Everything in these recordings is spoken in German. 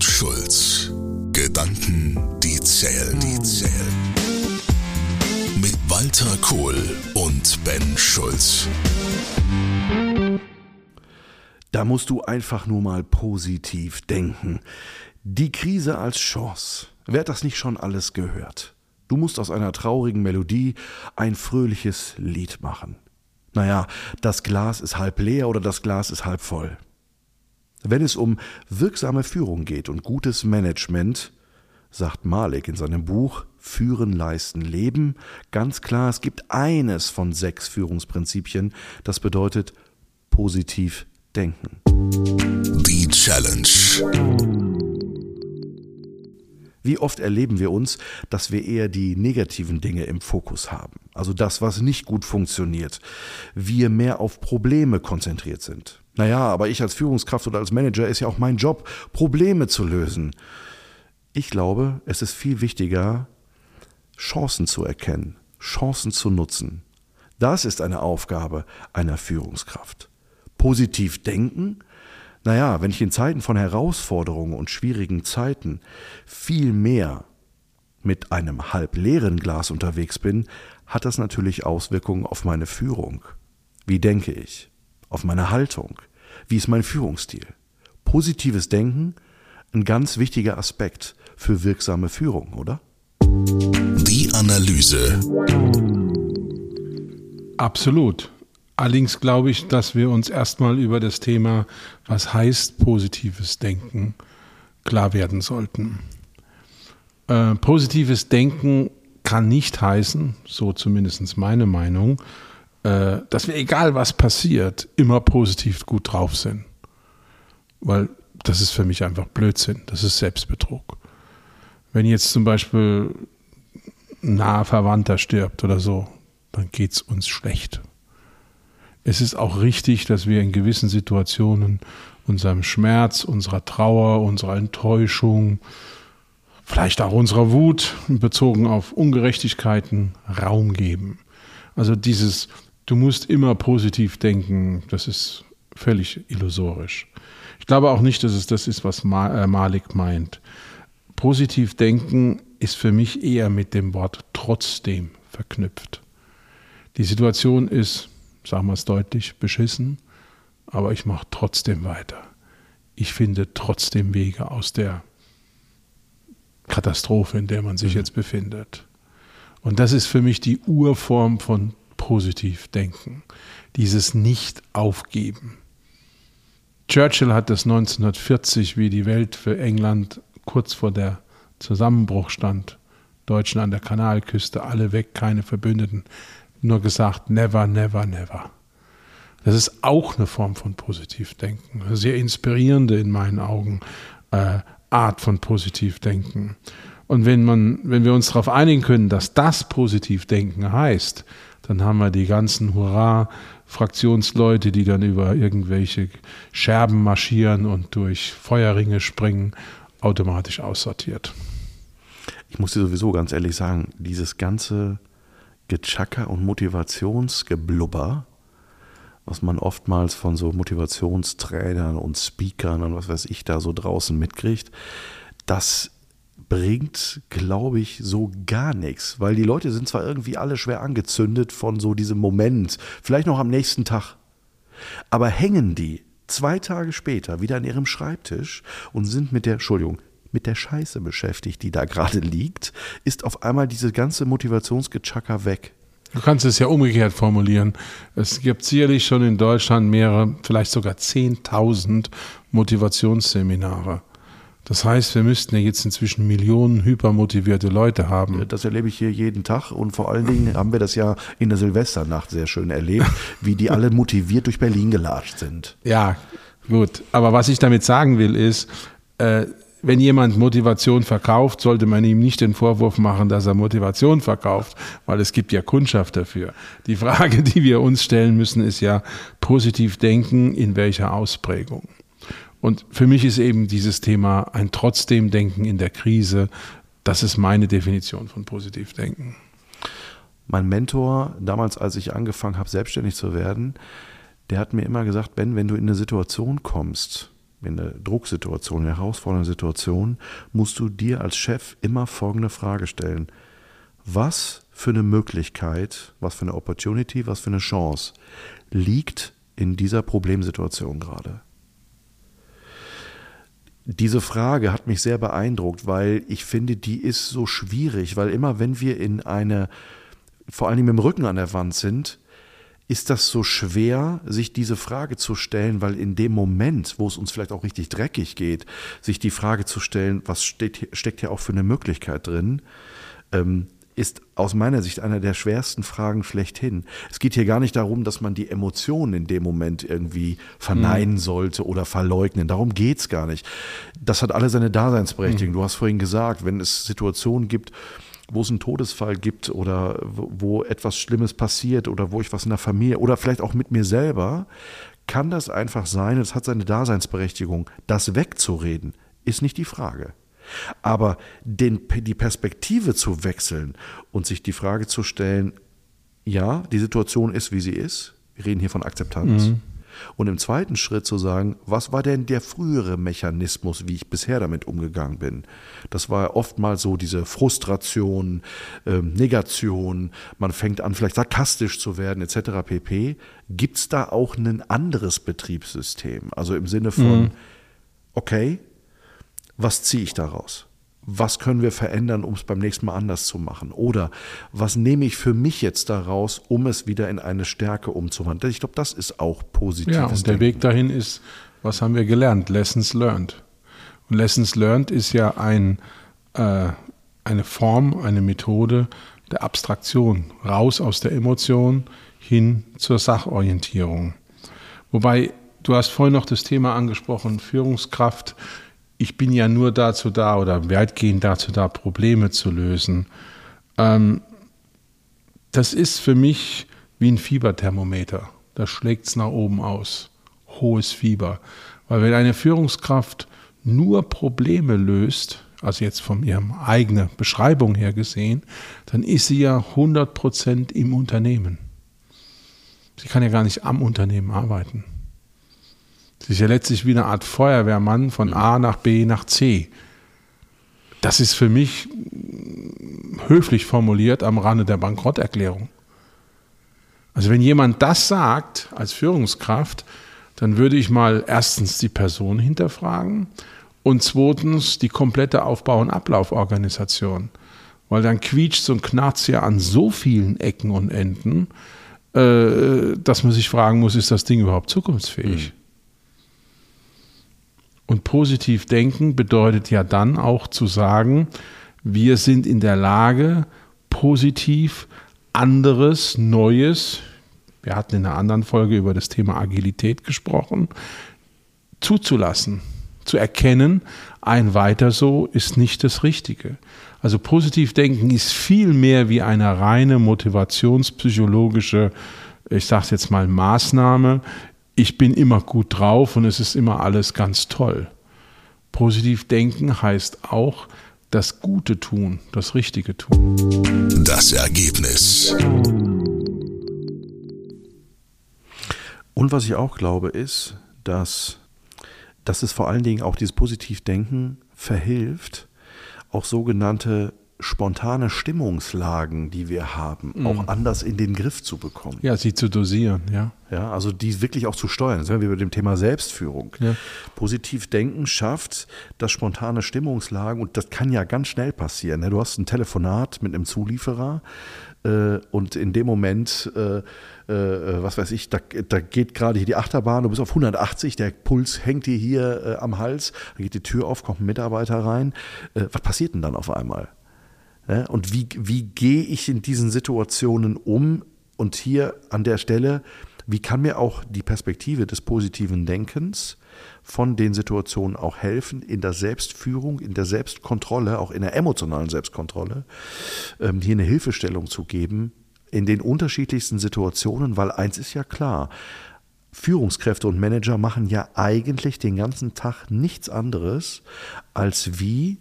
und Schulz. Gedanken, die zählen, die zählen. Mit Walter Kohl und Ben Schulz. Da musst du einfach nur mal positiv denken. Die Krise als Chance. Wer hat das nicht schon alles gehört? Du musst aus einer traurigen Melodie ein fröhliches Lied machen. Naja, das Glas ist halb leer oder das Glas ist halb voll. Wenn es um wirksame Führung geht und gutes Management, sagt Malik in seinem Buch Führen, Leisten, Leben, ganz klar, es gibt eines von sechs Führungsprinzipien, das bedeutet positiv denken. Die Challenge. Wie oft erleben wir uns, dass wir eher die negativen Dinge im Fokus haben, also das, was nicht gut funktioniert, wir mehr auf Probleme konzentriert sind. Naja, aber ich als Führungskraft oder als Manager ist ja auch mein Job, Probleme zu lösen. Ich glaube, es ist viel wichtiger, Chancen zu erkennen, Chancen zu nutzen. Das ist eine Aufgabe einer Führungskraft. Positiv denken? Naja, wenn ich in Zeiten von Herausforderungen und schwierigen Zeiten viel mehr mit einem halb leeren Glas unterwegs bin, hat das natürlich Auswirkungen auf meine Führung. Wie denke ich? Auf meine Haltung? Wie ist mein Führungsstil? Positives Denken, ein ganz wichtiger Aspekt für wirksame Führung, oder? Die Analyse. Absolut. Allerdings glaube ich, dass wir uns erstmal über das Thema, was heißt positives Denken, klar werden sollten. Äh, positives Denken kann nicht heißen, so zumindest meine Meinung, äh, dass wir, egal was passiert, immer positiv gut drauf sind. Weil das ist für mich einfach Blödsinn, das ist Selbstbetrug. Wenn jetzt zum Beispiel ein naher Verwandter stirbt oder so, dann geht es uns schlecht. Es ist auch richtig, dass wir in gewissen Situationen unserem Schmerz, unserer Trauer, unserer Enttäuschung, vielleicht auch unserer Wut bezogen auf Ungerechtigkeiten Raum geben. Also dieses, du musst immer positiv denken, das ist völlig illusorisch. Ich glaube auch nicht, dass es das ist, was äh, Malik meint. Positiv denken ist für mich eher mit dem Wort trotzdem verknüpft. Die Situation ist, sagen wir es deutlich, beschissen, aber ich mache trotzdem weiter. Ich finde trotzdem Wege aus der Katastrophe, in der man sich mhm. jetzt befindet. Und das ist für mich die Urform von Positivdenken, dieses Nicht-Aufgeben. Churchill hat das 1940, wie die Welt für England kurz vor der Zusammenbruch stand, Deutschen an der Kanalküste, alle weg, keine Verbündeten, nur gesagt, never, never, never. Das ist auch eine Form von Positivdenken, eine sehr inspirierende in meinen Augen äh, Art von Positivdenken. Und wenn man, wenn wir uns darauf einigen können, dass das Positivdenken heißt, dann haben wir die ganzen Hurra-Fraktionsleute, die dann über irgendwelche Scherben marschieren und durch Feuerringe springen, automatisch aussortiert. Ich muss dir sowieso ganz ehrlich sagen, dieses ganze Gechacker und Motivationsgeblubber, was man oftmals von so Motivationstrainern und Speakern und was weiß ich da so draußen mitkriegt, das bringt, glaube ich, so gar nichts, weil die Leute sind zwar irgendwie alle schwer angezündet von so diesem Moment, vielleicht noch am nächsten Tag, aber hängen die zwei Tage später wieder an ihrem Schreibtisch und sind mit der, Entschuldigung, mit der Scheiße beschäftigt, die da gerade liegt, ist auf einmal diese ganze Motivationsgechacker weg. Du kannst es ja umgekehrt formulieren. Es gibt sicherlich schon in Deutschland mehrere, vielleicht sogar 10.000 Motivationsseminare. Das heißt, wir müssten ja jetzt inzwischen Millionen hypermotivierte Leute haben. Das erlebe ich hier jeden Tag und vor allen Dingen haben wir das ja in der Silvesternacht sehr schön erlebt, wie die alle motiviert durch Berlin gelatscht sind. Ja, gut. Aber was ich damit sagen will, ist, äh, wenn jemand Motivation verkauft, sollte man ihm nicht den Vorwurf machen, dass er Motivation verkauft, weil es gibt ja Kundschaft dafür. Die Frage, die wir uns stellen müssen, ist ja positiv denken, in welcher Ausprägung. Und für mich ist eben dieses Thema ein trotzdem Denken in der Krise, das ist meine Definition von positiv denken. Mein Mentor, damals als ich angefangen habe, selbstständig zu werden, der hat mir immer gesagt, Ben, wenn du in eine Situation kommst, in einer Drucksituation, in einer herausfordernden Situation, musst du dir als Chef immer folgende Frage stellen. Was für eine Möglichkeit, was für eine Opportunity, was für eine Chance liegt in dieser Problemsituation gerade? Diese Frage hat mich sehr beeindruckt, weil ich finde, die ist so schwierig, weil immer wenn wir in eine, vor allem dem Rücken an der Wand sind, ist das so schwer, sich diese Frage zu stellen, weil in dem Moment, wo es uns vielleicht auch richtig dreckig geht, sich die Frage zu stellen, was steht, steckt hier auch für eine Möglichkeit drin, ähm, ist aus meiner Sicht einer der schwersten Fragen schlechthin. Es geht hier gar nicht darum, dass man die Emotionen in dem Moment irgendwie verneinen mhm. sollte oder verleugnen. Darum geht es gar nicht. Das hat alle seine Daseinsberechtigung. Mhm. Du hast vorhin gesagt, wenn es Situationen gibt, wo es einen Todesfall gibt oder wo etwas Schlimmes passiert oder wo ich was in der Familie oder vielleicht auch mit mir selber, kann das einfach sein, es hat seine Daseinsberechtigung. Das wegzureden, ist nicht die Frage. Aber den, die Perspektive zu wechseln und sich die Frage zu stellen, ja, die Situation ist, wie sie ist. Wir reden hier von Akzeptanz. Mhm. Und im zweiten Schritt zu sagen, was war denn der frühere Mechanismus, wie ich bisher damit umgegangen bin? Das war oftmals so diese Frustration, ähm, Negation, man fängt an vielleicht sarkastisch zu werden etc. pp. Gibt es da auch ein anderes Betriebssystem? Also im Sinne von, mhm. okay, was ziehe ich daraus? was können wir verändern, um es beim nächsten Mal anders zu machen? Oder was nehme ich für mich jetzt daraus, um es wieder in eine Stärke umzuwandeln? Ich glaube, das ist auch positiv. Ja, und der Denken. Weg dahin ist, was haben wir gelernt? Lessons learned. Und Lessons learned ist ja ein, äh, eine Form, eine Methode der Abstraktion, raus aus der Emotion hin zur Sachorientierung. Wobei, du hast vorhin noch das Thema angesprochen, Führungskraft ich bin ja nur dazu da oder weitgehend dazu da, Probleme zu lösen. Ähm, das ist für mich wie ein Fieberthermometer. Da schlägt es nach oben aus. Hohes Fieber. Weil wenn eine Führungskraft nur Probleme löst, also jetzt von ihrem eigenen Beschreibung her gesehen, dann ist sie ja 100% im Unternehmen. Sie kann ja gar nicht am Unternehmen arbeiten. Sie ist ja letztlich wie eine Art Feuerwehrmann von A nach B nach C. Das ist für mich höflich formuliert am Rande der Bankrotterklärung. Also wenn jemand das sagt als Führungskraft, dann würde ich mal erstens die Person hinterfragen und zweitens die komplette Aufbau- und Ablauforganisation. Weil dann quietscht und knarzt ja an so vielen Ecken und Enden, äh, dass man sich fragen muss, ist das Ding überhaupt zukunftsfähig? Mhm. Und positiv denken bedeutet ja dann auch zu sagen, wir sind in der Lage, positiv anderes, Neues, wir hatten in einer anderen Folge über das Thema Agilität gesprochen, zuzulassen, zu erkennen, ein weiter so ist nicht das Richtige. Also positiv denken ist viel mehr wie eine reine motivationspsychologische, ich sage es jetzt mal, Maßnahme, ich bin immer gut drauf und es ist immer alles ganz toll. Positiv denken heißt auch das Gute tun, das Richtige tun. Das Ergebnis. Und was ich auch glaube, ist, dass, dass es vor allen Dingen auch dieses Positivdenken verhilft, auch sogenannte spontane Stimmungslagen, die wir haben, mhm. auch anders in den Griff zu bekommen. Ja, sie zu dosieren, ja. Ja, also die wirklich auch zu steuern. Das sind wir bei dem Thema Selbstführung. Ja. Positiv denken schafft das spontane Stimmungslagen und das kann ja ganz schnell passieren. Ne? Du hast ein Telefonat mit einem Zulieferer äh, und in dem Moment äh, äh, was weiß ich, da, da geht gerade hier die Achterbahn, du bist auf 180, der Puls hängt dir hier am Hals, dann geht die Tür auf, kommt ein Mitarbeiter rein. Was passiert denn dann auf einmal? Und wie, wie gehe ich in diesen Situationen um? Und hier an der Stelle, wie kann mir auch die Perspektive des positiven Denkens von den Situationen auch helfen, in der Selbstführung, in der Selbstkontrolle, auch in der emotionalen Selbstkontrolle, ähm, hier eine Hilfestellung zu geben in den unterschiedlichsten Situationen, weil eins ist ja klar, Führungskräfte und Manager machen ja eigentlich den ganzen Tag nichts anderes, als wie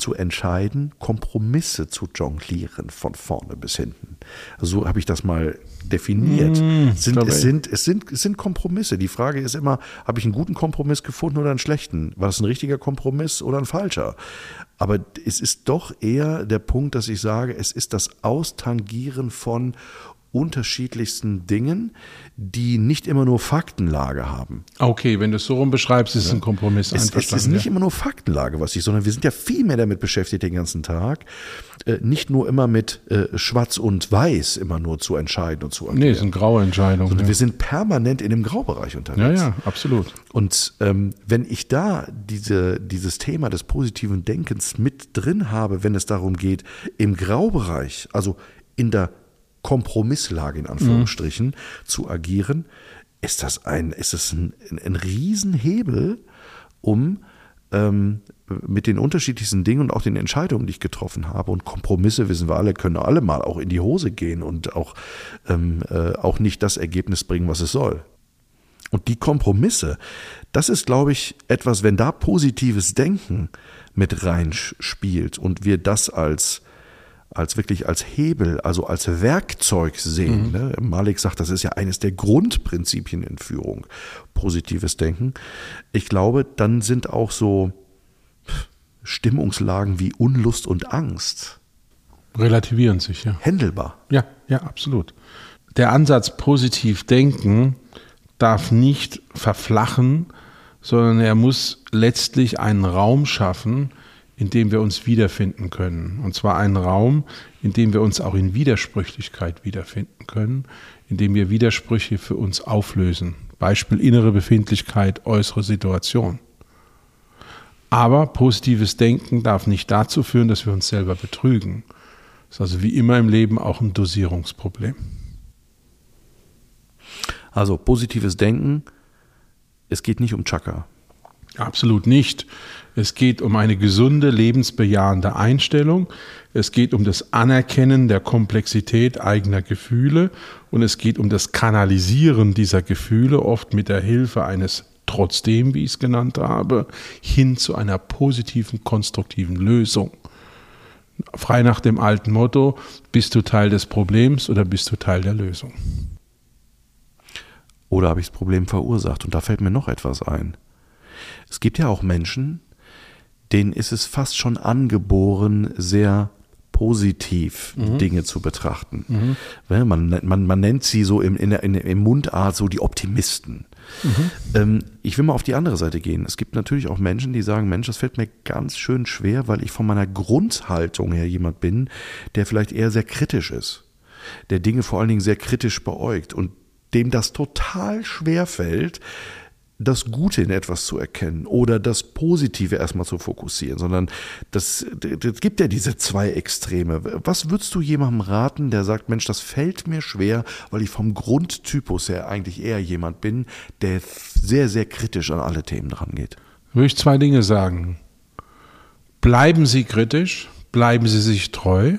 zu entscheiden, Kompromisse zu jonglieren von vorne bis hinten. So habe ich das mal definiert. Mm, sind, es, sind, es, sind, es sind Kompromisse. Die Frage ist immer, habe ich einen guten Kompromiss gefunden oder einen schlechten? War es ein richtiger Kompromiss oder ein falscher? Aber es ist doch eher der Punkt, dass ich sage, es ist das Austangieren von unterschiedlichsten Dingen, die nicht immer nur Faktenlage haben. Okay, wenn du es so rum beschreibst, ist es ein Kompromiss. Es, es ist nicht ja. immer nur Faktenlage, was ich, sondern wir sind ja viel mehr damit beschäftigt den ganzen Tag, äh, nicht nur immer mit äh, Schwarz und Weiß immer nur zu entscheiden und zu agieren. Nee, es sind graue Entscheidungen. sondern Ja. wir sind permanent in dem Graubereich ja, unterwegs. ja, absolut. Und ähm, wenn ich da diese, dieses Thema des positiven Denkens mit drin habe, wenn es darum geht, im Graubereich, also in der Kompromisslage in Anführungsstrichen, zu agieren, ist das ein, ist das ein, ein, ein Riesenhebel, um ähm, mit den unterschiedlichsten Dingen und auch den Entscheidungen, die ich getroffen habe. Und Kompromisse, wissen wir alle, können alle mal auch in die Hose gehen und auch, ähm, äh, auch nicht das Ergebnis bringen, was es soll. Und die Kompromisse, das ist, glaube ich, etwas, wenn da positives Denken mit reinspielt und wir das als, als wirklich als Hebel, also als Werkzeug sehen. Ne? Malik sagt, das ist ja eines der Grundprinzipien in Führung, positives Denken. Ich glaube, dann sind auch so Stimmungslagen wie Unlust und Angst Relativieren sich, ja. händelbar. Ja, ja, absolut. Der Ansatz positiv denken darf nicht verflachen, sondern er muss letztlich einen Raum schaffen, in dem wir uns wiederfinden können. Und zwar einen Raum, in dem wir uns auch in Widersprüchlichkeit wiederfinden können, in dem wir Widersprüche für uns auflösen. Beispiel innere Befindlichkeit, äußere Situation. Aber positives Denken darf nicht dazu führen, dass wir uns selber betrügen. Das ist also wie immer im Leben auch ein Dosierungsproblem. Also positives Denken, es geht nicht um Chaka. Absolut nicht. Es geht um eine gesunde, lebensbejahende Einstellung. Es geht um das Anerkennen der Komplexität eigener Gefühle und es geht um das Kanalisieren dieser Gefühle, oft mit der Hilfe eines trotzdem, wie ich es genannt habe, hin zu einer positiven, konstruktiven Lösung. Frei nach dem alten Motto, bist du Teil des Problems oder bist du Teil der Lösung? Oder habe ich das Problem verursacht? Und da fällt mir noch etwas ein. Es gibt ja auch Menschen, denen ist es fast schon angeboren, sehr positiv Dinge zu betrachten. Weil Man, man, man nennt sie so im, in der, in, im Mundart so die Optimisten. Ähm, ich will mal auf die andere Seite gehen. Es gibt natürlich auch Menschen, die sagen, Mensch, das fällt mir ganz schön schwer, weil ich von meiner Grundhaltung her jemand bin, der vielleicht eher sehr kritisch ist. Der Dinge vor allen Dingen sehr kritisch beäugt und dem das total schwer fällt, das Gute in etwas zu erkennen oder das Positive erstmal zu fokussieren, sondern das, das gibt ja diese zwei Extreme. Was würdest du jemandem raten, der sagt, Mensch, das fällt mir schwer, weil ich vom Grundtypus her eigentlich eher jemand bin, der sehr, sehr kritisch an alle Themen rangeht? Würde ich zwei Dinge sagen. Bleiben Sie kritisch, bleiben Sie sich treu.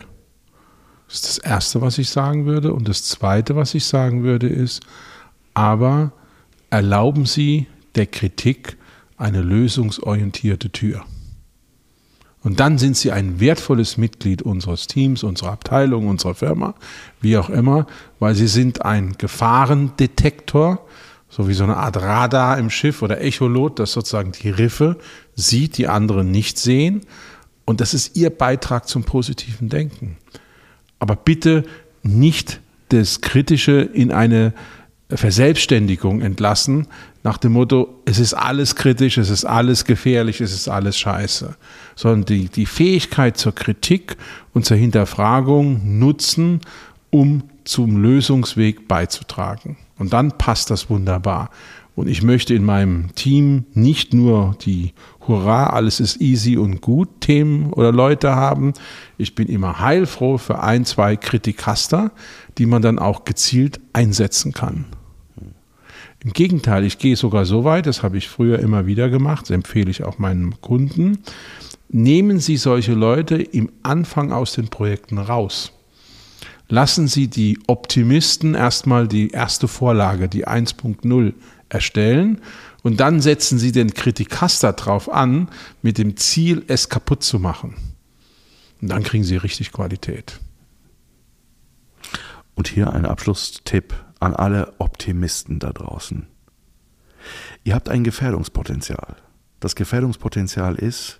Das ist das Erste, was ich sagen würde. Und das Zweite, was ich sagen würde, ist, aber erlauben Sie der Kritik eine lösungsorientierte Tür. Und dann sind Sie ein wertvolles Mitglied unseres Teams, unserer Abteilung, unserer Firma, wie auch immer, weil Sie sind ein Gefahrendetektor, so wie so eine Art Radar im Schiff oder Echolot, das sozusagen die Riffe sieht, die anderen nicht sehen. Und das ist Ihr Beitrag zum positiven Denken. Aber bitte nicht das Kritische in eine Verselbstständigung entlassen, nach dem Motto, es ist alles kritisch, es ist alles gefährlich, es ist alles scheiße. Sondern die, die Fähigkeit zur Kritik und zur Hinterfragung nutzen, um zum Lösungsweg beizutragen. Und dann passt das wunderbar. Und ich möchte in meinem Team nicht nur die Hurra, alles ist easy und gut Themen oder Leute haben. Ich bin immer heilfroh für ein, zwei Kritikaster, die man dann auch gezielt einsetzen kann. Im Gegenteil, ich gehe sogar so weit, das habe ich früher immer wieder gemacht, das empfehle ich auch meinen Kunden. Nehmen Sie solche Leute im Anfang aus den Projekten raus. Lassen Sie die Optimisten erstmal die erste Vorlage, die 1.0, erstellen und dann setzen Sie den Kritikaster drauf an, mit dem Ziel, es kaputt zu machen. Und dann kriegen sie richtig Qualität. Und hier ein Abschlusstipp an alle Optimisten da draußen. Ihr habt ein Gefährdungspotenzial. Das Gefährdungspotenzial ist,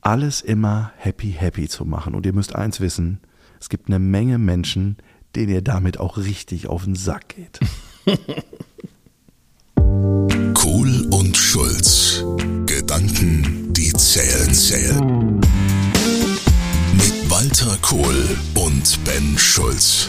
alles immer happy, happy zu machen. Und ihr müsst eins wissen, es gibt eine Menge Menschen, denen ihr damit auch richtig auf den Sack geht. Kohl und Schulz. Gedanken, die zählen, zählen. Mit Walter Kohl und Ben Schulz.